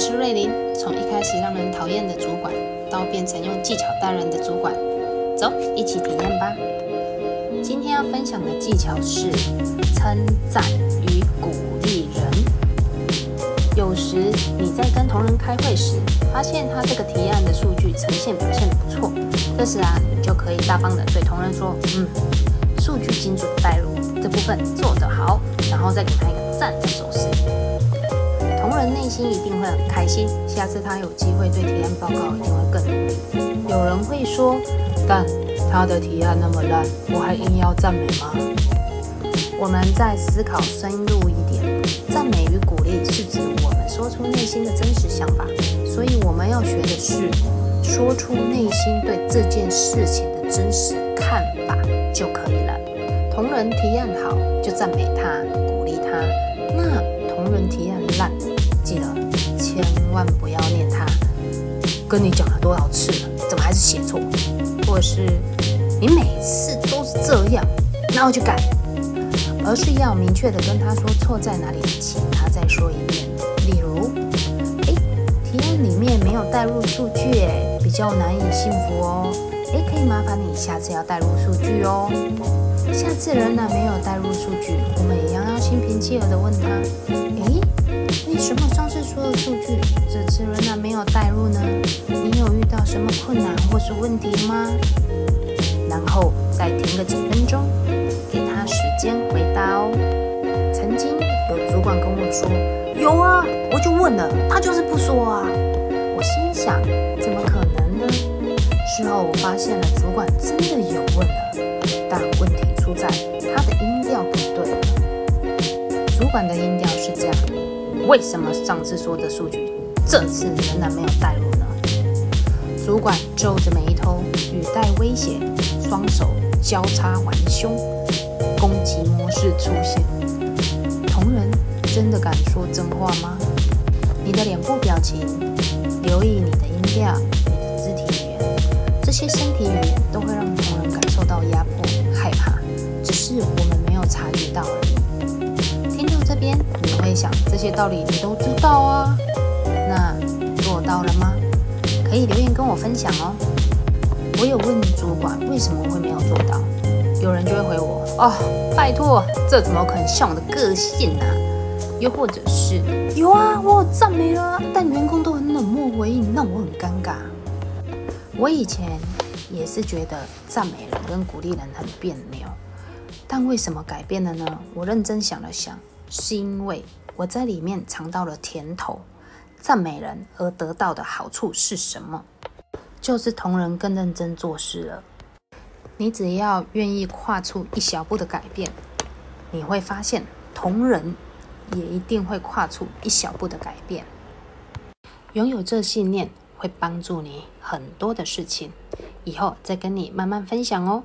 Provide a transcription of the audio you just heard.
是瑞琳，从一开始让人讨厌的主管，到变成用技巧带人的主管，走，一起体验吧。今天要分享的技巧是称赞与鼓励人。有时你在跟同仁开会时，发现他这个提案的数据呈现表现得不错，这时啊，你就可以大方的对同仁说：“嗯，数据精准带入这部分做得好。”然后再给他一个赞的手势。同仁内心一定会很开心，下次他有机会对提案报告一定会更努力。有人会说：“但他的提案那么烂，我还硬要赞美吗？”我们再思考深入一点，赞美与鼓励是指我们说出内心的真实想法，所以我们要学的是说出内心对这件事情的真实看法就可以了。同仁提案好，就赞美他，鼓励他。跟你讲了多少次了，怎么还是写错？或者是你每次都是这样，那我就改。而是要明确的跟他说错在哪里，请他再说一遍。例如，诶，提案里面没有带入数据，诶，比较难以信服哦。诶，可以麻烦你下次要带入数据哦。下次仍然没有带入数据，我们一样要心平气和的问他：诶，为什么上次说的数据，这次仍然没有带入呢？什么困难或是问题吗？然后再停个几分钟，给他时间回答哦。曾经有主管跟我说：“有啊，我就问了，他就是不说啊。”我心想：怎么可能呢？事后我发现了，主管真的有问了，但问题出在他的音调不对。主管的音调是这样：为什么上次说的数据，这次仍然没有带入呢？主管皱着眉头，语带威胁，双手交叉环胸，攻击模式出现。同仁真的敢说真话吗？你的脸部表情，留意你的音调，你的肢体语言，这些身体语言都会让同仁感受到压迫、害怕，只是我们没有察觉到而已。听到这边，你会想这些道理你都知道啊，那做到了吗？可以留言跟我分享哦。我有问主管为什么会没有做到，有人就会回我：哦，拜托，这怎么可能像我的个性呢？又或者是有啊，我赞美了，但员工都很冷漠回应，让我很尴尬。我以前也是觉得赞美人跟鼓励人很别扭，但为什么改变了呢？我认真想了想，是因为我在里面尝到了甜头。赞美人而得到的好处是什么？就是同仁更认真做事了。你只要愿意跨出一小步的改变，你会发现同仁也一定会跨出一小步的改变。拥有这信念会帮助你很多的事情，以后再跟你慢慢分享哦。